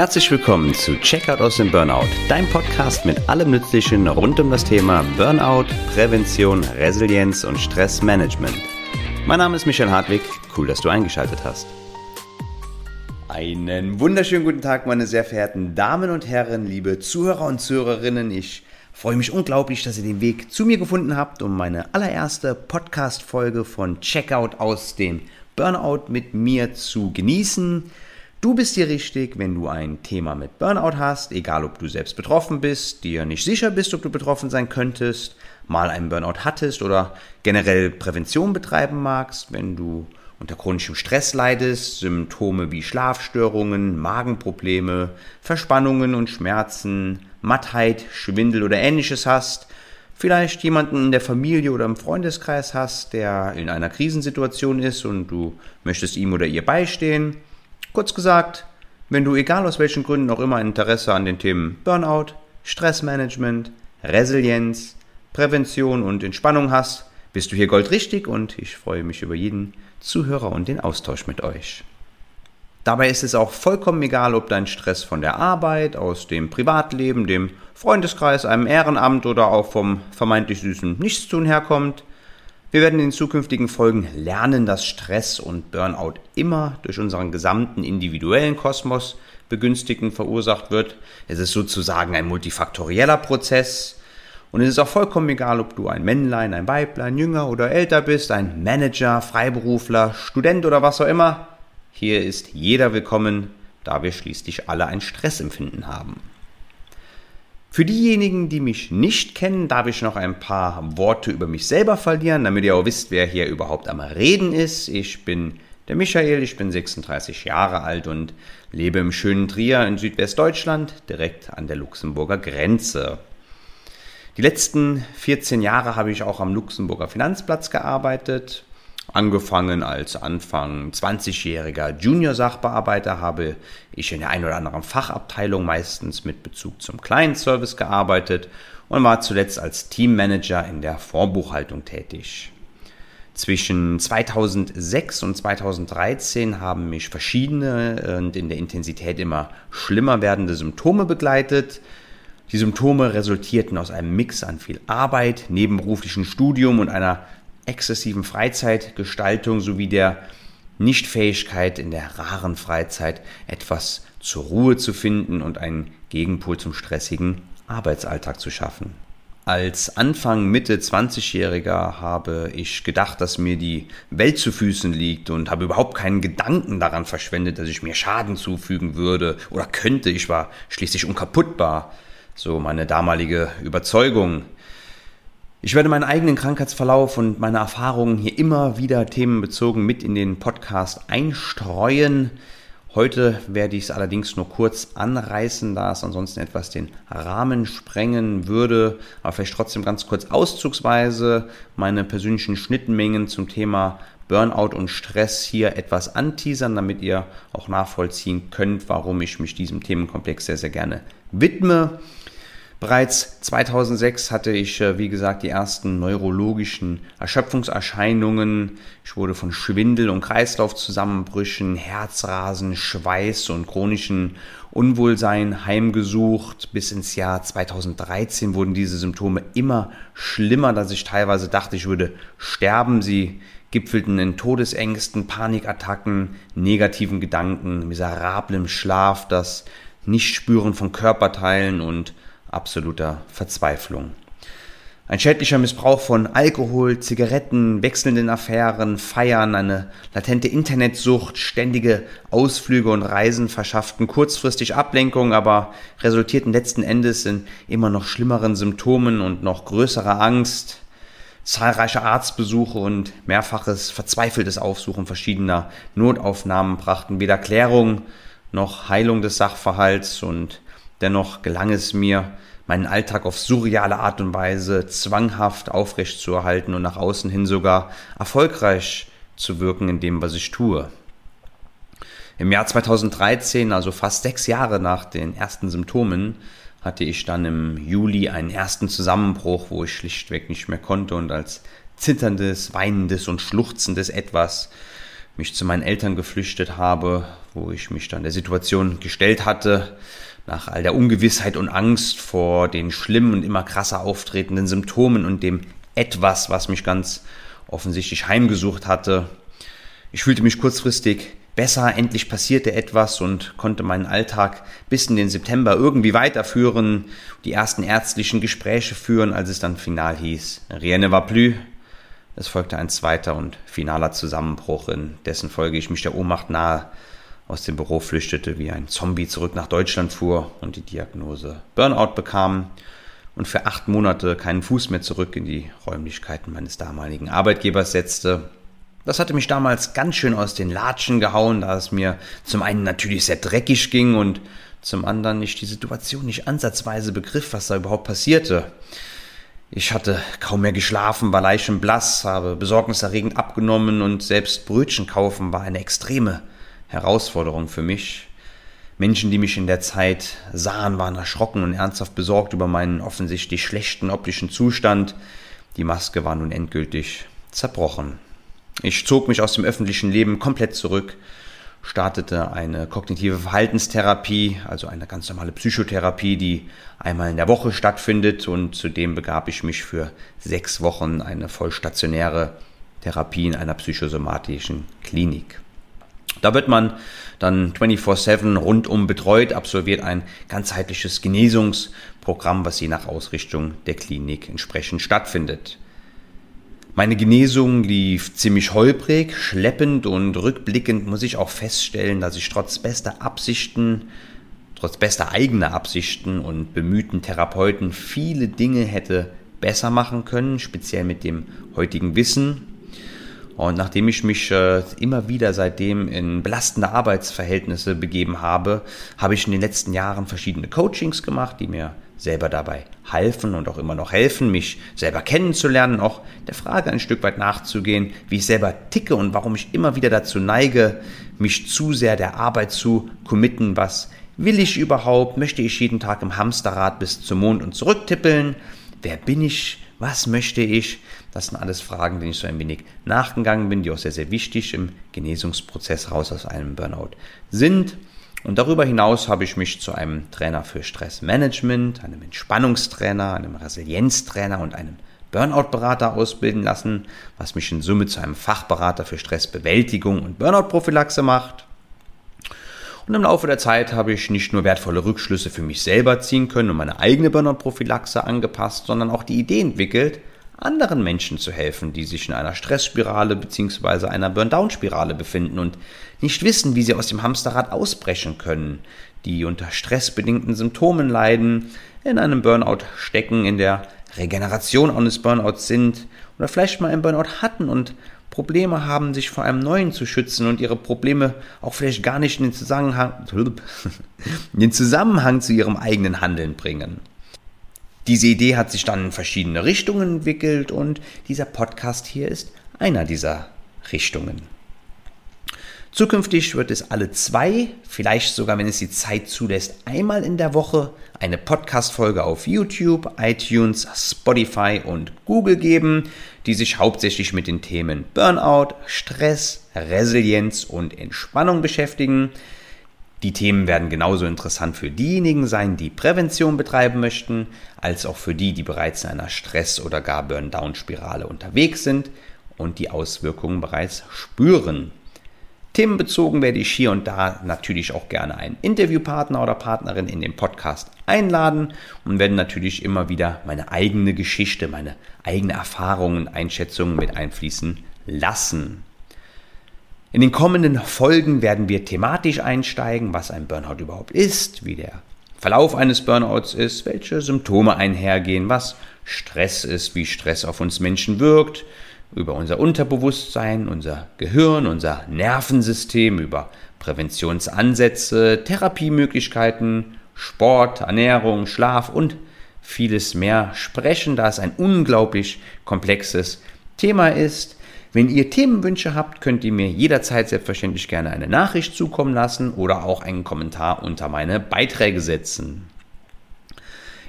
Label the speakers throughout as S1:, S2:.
S1: Herzlich willkommen zu Checkout aus dem Burnout, dein Podcast mit allem Nützlichen rund um das Thema Burnout, Prävention, Resilienz und Stressmanagement. Mein Name ist Michael Hartwig, cool, dass du eingeschaltet hast. Einen wunderschönen guten Tag, meine sehr verehrten Damen und Herren, liebe Zuhörer und Zuhörerinnen. Ich freue mich unglaublich, dass ihr den Weg zu mir gefunden habt, um meine allererste Podcast-Folge von Checkout aus dem Burnout mit mir zu genießen. Du bist hier richtig, wenn du ein Thema mit Burnout hast, egal ob du selbst betroffen bist, dir nicht sicher bist, ob du betroffen sein könntest, mal einen Burnout hattest oder generell Prävention betreiben magst, wenn du unter chronischem Stress leidest, Symptome wie Schlafstörungen, Magenprobleme, Verspannungen und Schmerzen, Mattheit, Schwindel oder ähnliches hast, vielleicht jemanden in der Familie oder im Freundeskreis hast, der in einer Krisensituation ist und du möchtest ihm oder ihr beistehen, Kurz gesagt, wenn du egal aus welchen Gründen auch immer Interesse an den Themen Burnout, Stressmanagement, Resilienz, Prävention und Entspannung hast, bist du hier goldrichtig und ich freue mich über jeden Zuhörer und den Austausch mit euch. Dabei ist es auch vollkommen egal, ob dein Stress von der Arbeit, aus dem Privatleben, dem Freundeskreis, einem Ehrenamt oder auch vom vermeintlich süßen Nichtstun herkommt. Wir werden in zukünftigen Folgen lernen, dass Stress und Burnout immer durch unseren gesamten individuellen Kosmos begünstigen verursacht wird. Es ist sozusagen ein multifaktorieller Prozess. Und es ist auch vollkommen egal, ob du ein Männlein, ein Weiblein, jünger oder älter bist, ein Manager, Freiberufler, Student oder was auch immer. Hier ist jeder willkommen, da wir schließlich alle ein Stressempfinden haben. Für diejenigen, die mich nicht kennen, darf ich noch ein paar Worte über mich selber verlieren, damit ihr auch wisst, wer hier überhaupt am Reden ist. Ich bin der Michael, ich bin 36 Jahre alt und lebe im schönen Trier in Südwestdeutschland, direkt an der Luxemburger Grenze. Die letzten 14 Jahre habe ich auch am Luxemburger Finanzplatz gearbeitet, Angefangen als Anfang 20-jähriger Junior-Sachbearbeiter habe ich in der ein oder anderen Fachabteilung meistens mit Bezug zum Client-Service gearbeitet und war zuletzt als Teammanager in der Vorbuchhaltung tätig. Zwischen 2006 und 2013 haben mich verschiedene und in der Intensität immer schlimmer werdende Symptome begleitet. Die Symptome resultierten aus einem Mix an viel Arbeit, nebenberuflichen Studium und einer exzessiven Freizeitgestaltung sowie der Nichtfähigkeit in der raren Freizeit etwas zur Ruhe zu finden und einen Gegenpol zum stressigen Arbeitsalltag zu schaffen. Als Anfang Mitte 20-Jähriger habe ich gedacht, dass mir die Welt zu Füßen liegt und habe überhaupt keinen Gedanken daran verschwendet, dass ich mir Schaden zufügen würde oder könnte. Ich war schließlich unkaputtbar. So meine damalige Überzeugung. Ich werde meinen eigenen Krankheitsverlauf und meine Erfahrungen hier immer wieder themenbezogen mit in den Podcast einstreuen. Heute werde ich es allerdings nur kurz anreißen, da es ansonsten etwas den Rahmen sprengen würde, aber vielleicht trotzdem ganz kurz auszugsweise meine persönlichen Schnittmengen zum Thema Burnout und Stress hier etwas anteasern, damit ihr auch nachvollziehen könnt, warum ich mich diesem Themenkomplex sehr, sehr gerne widme. Bereits 2006 hatte ich, äh, wie gesagt, die ersten neurologischen Erschöpfungserscheinungen. Ich wurde von Schwindel- und Kreislaufzusammenbrüchen, Herzrasen, Schweiß und chronischen Unwohlsein heimgesucht. Bis ins Jahr 2013 wurden diese Symptome immer schlimmer, dass ich teilweise dachte, ich würde sterben. Sie gipfelten in Todesängsten, Panikattacken, negativen Gedanken, miserablem Schlaf, das Nichtspüren von Körperteilen und absoluter Verzweiflung. Ein schädlicher Missbrauch von Alkohol, Zigaretten, wechselnden Affären, Feiern, eine latente Internetsucht, ständige Ausflüge und Reisen verschafften kurzfristig Ablenkung, aber resultierten letzten Endes in immer noch schlimmeren Symptomen und noch größerer Angst. Zahlreiche Arztbesuche und mehrfaches verzweifeltes Aufsuchen verschiedener Notaufnahmen brachten weder Klärung noch Heilung des Sachverhalts und Dennoch gelang es mir, meinen Alltag auf surreale Art und Weise zwanghaft aufrecht zu erhalten und nach außen hin sogar erfolgreich zu wirken in dem, was ich tue. Im Jahr 2013, also fast sechs Jahre nach den ersten Symptomen, hatte ich dann im Juli einen ersten Zusammenbruch, wo ich schlichtweg nicht mehr konnte und als zitterndes, weinendes und schluchzendes Etwas mich zu meinen Eltern geflüchtet habe, wo ich mich dann der Situation gestellt hatte, nach all der Ungewissheit und Angst vor den schlimmen und immer krasser auftretenden Symptomen und dem etwas, was mich ganz offensichtlich heimgesucht hatte. Ich fühlte mich kurzfristig besser, endlich passierte etwas und konnte meinen Alltag bis in den September irgendwie weiterführen, die ersten ärztlichen Gespräche führen, als es dann final hieß, rien ne va plus. Es folgte ein zweiter und finaler Zusammenbruch, in dessen Folge ich mich der Ohnmacht nahe aus dem Büro flüchtete, wie ein Zombie zurück nach Deutschland fuhr und die Diagnose Burnout bekam und für acht Monate keinen Fuß mehr zurück in die Räumlichkeiten meines damaligen Arbeitgebers setzte. Das hatte mich damals ganz schön aus den Latschen gehauen, da es mir zum einen natürlich sehr dreckig ging und zum anderen ich die Situation nicht ansatzweise begriff, was da überhaupt passierte. Ich hatte kaum mehr geschlafen, war leichenblass, habe besorgniserregend abgenommen und selbst Brötchen kaufen war eine extreme Herausforderung für mich. Menschen, die mich in der Zeit sahen, waren erschrocken und ernsthaft besorgt über meinen offensichtlich schlechten optischen Zustand. Die Maske war nun endgültig zerbrochen. Ich zog mich aus dem öffentlichen Leben komplett zurück, startete eine kognitive Verhaltenstherapie, also eine ganz normale Psychotherapie, die einmal in der Woche stattfindet und zudem begab ich mich für sechs Wochen eine vollstationäre Therapie in einer psychosomatischen Klinik. Da wird man dann 24-7 rundum betreut, absolviert ein ganzheitliches Genesungsprogramm, was je nach Ausrichtung der Klinik entsprechend stattfindet. Meine Genesung lief ziemlich holprig, schleppend und rückblickend muss ich auch feststellen, dass ich trotz bester Absichten, trotz bester eigener Absichten und bemühten Therapeuten viele Dinge hätte besser machen können, speziell mit dem heutigen Wissen und nachdem ich mich äh, immer wieder seitdem in belastende Arbeitsverhältnisse begeben habe, habe ich in den letzten Jahren verschiedene Coachings gemacht, die mir selber dabei halfen und auch immer noch helfen, mich selber kennenzulernen, auch der Frage ein Stück weit nachzugehen, wie ich selber ticke und warum ich immer wieder dazu neige, mich zu sehr der Arbeit zu committen, was will ich überhaupt, möchte ich jeden Tag im Hamsterrad bis zum Mond und zurück tippeln, wer bin ich, was möchte ich? Das sind alles Fragen, denen ich so ein wenig nachgegangen bin, die auch sehr, sehr wichtig im Genesungsprozess raus aus einem Burnout sind. Und darüber hinaus habe ich mich zu einem Trainer für Stressmanagement, einem Entspannungstrainer, einem Resilienztrainer und einem Burnout-Berater ausbilden lassen, was mich in Summe zu einem Fachberater für Stressbewältigung und Burnout-Prophylaxe macht. Und im Laufe der Zeit habe ich nicht nur wertvolle Rückschlüsse für mich selber ziehen können und meine eigene Burnout-Prophylaxe angepasst, sondern auch die Idee entwickelt, anderen Menschen zu helfen, die sich in einer Stressspirale bzw. einer Burn-Down-Spirale befinden und nicht wissen, wie sie aus dem Hamsterrad ausbrechen können, die unter stressbedingten Symptomen leiden, in einem Burnout stecken, in der Regeneration eines Burnouts sind oder vielleicht mal einen Burnout hatten und Probleme haben, sich vor einem neuen zu schützen und ihre Probleme auch vielleicht gar nicht in den Zusammenhang, in den Zusammenhang zu ihrem eigenen Handeln bringen. Diese Idee hat sich dann in verschiedene Richtungen entwickelt und dieser Podcast hier ist einer dieser Richtungen. Zukünftig wird es alle zwei, vielleicht sogar, wenn es die Zeit zulässt, einmal in der Woche eine Podcast-Folge auf YouTube, iTunes, Spotify und Google geben, die sich hauptsächlich mit den Themen Burnout, Stress, Resilienz und Entspannung beschäftigen. Die Themen werden genauso interessant für diejenigen sein, die Prävention betreiben möchten, als auch für die, die bereits in einer Stress- oder gar Burn-Down-Spirale unterwegs sind und die Auswirkungen bereits spüren. Themenbezogen werde ich hier und da natürlich auch gerne einen Interviewpartner oder Partnerin in den Podcast einladen und werde natürlich immer wieder meine eigene Geschichte, meine eigene Erfahrungen, Einschätzungen mit einfließen lassen. In den kommenden Folgen werden wir thematisch einsteigen, was ein Burnout überhaupt ist, wie der Verlauf eines Burnouts ist, welche Symptome einhergehen, was Stress ist, wie Stress auf uns Menschen wirkt, über unser Unterbewusstsein, unser Gehirn, unser Nervensystem, über Präventionsansätze, Therapiemöglichkeiten, Sport, Ernährung, Schlaf und vieles mehr sprechen, da es ein unglaublich komplexes Thema ist. Wenn ihr Themenwünsche habt, könnt ihr mir jederzeit selbstverständlich gerne eine Nachricht zukommen lassen oder auch einen Kommentar unter meine Beiträge setzen.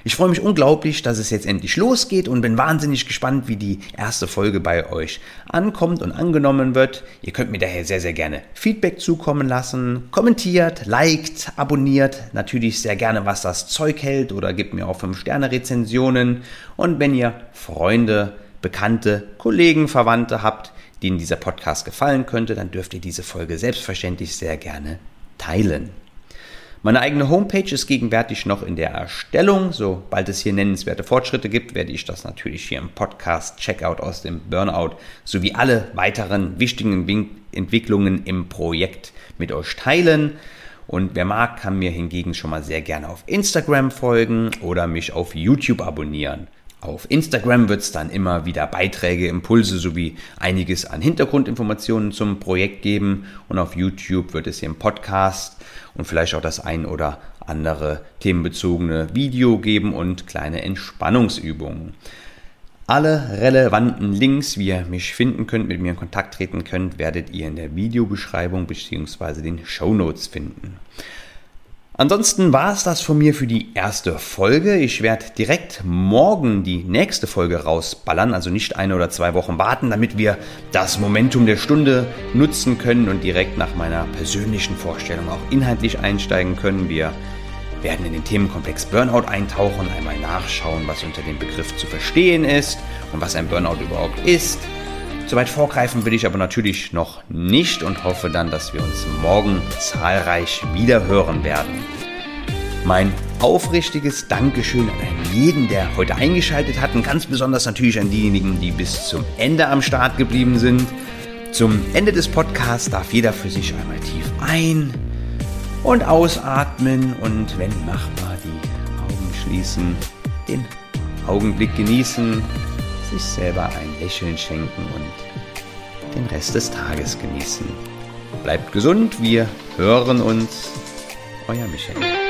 S1: Ich freue mich unglaublich, dass es jetzt endlich losgeht und bin wahnsinnig gespannt, wie die erste Folge bei euch ankommt und angenommen wird. Ihr könnt mir daher sehr, sehr gerne Feedback zukommen lassen. Kommentiert, liked, abonniert natürlich sehr gerne, was das Zeug hält oder gebt mir auch 5-Sterne-Rezensionen. Und wenn ihr Freunde, Bekannte, Kollegen, Verwandte habt, denen dieser Podcast gefallen könnte, dann dürft ihr diese Folge selbstverständlich sehr gerne teilen. Meine eigene Homepage ist gegenwärtig noch in der Erstellung. Sobald es hier nennenswerte Fortschritte gibt, werde ich das natürlich hier im Podcast Checkout aus dem Burnout sowie alle weiteren wichtigen Entwicklungen im Projekt mit euch teilen. Und wer mag, kann mir hingegen schon mal sehr gerne auf Instagram folgen oder mich auf YouTube abonnieren. Auf Instagram wird es dann immer wieder Beiträge, Impulse sowie einiges an Hintergrundinformationen zum Projekt geben und auf YouTube wird es hier im Podcast und vielleicht auch das ein oder andere themenbezogene Video geben und kleine Entspannungsübungen. Alle relevanten Links, wie ihr mich finden könnt, mit mir in Kontakt treten könnt, werdet ihr in der Videobeschreibung bzw. den Show Notes finden. Ansonsten war es das von mir für die erste Folge. Ich werde direkt morgen die nächste Folge rausballern, also nicht eine oder zwei Wochen warten, damit wir das Momentum der Stunde nutzen können und direkt nach meiner persönlichen Vorstellung auch inhaltlich einsteigen können. Wir werden in den Themenkomplex Burnout eintauchen, einmal nachschauen, was unter dem Begriff zu verstehen ist und was ein Burnout überhaupt ist Soweit vorgreifen will ich aber natürlich noch nicht und hoffe dann, dass wir uns morgen zahlreich wieder hören werden. Mein aufrichtiges Dankeschön an jeden, der heute eingeschaltet hat und ganz besonders natürlich an diejenigen, die bis zum Ende am Start geblieben sind. Zum Ende des Podcasts darf jeder für sich einmal tief ein- und ausatmen und wenn machbar die Augen schließen, den Augenblick genießen, sich selber ein Lächeln schenken und den Rest des Tages genießen. Bleibt gesund, wir hören uns. Euer Michael.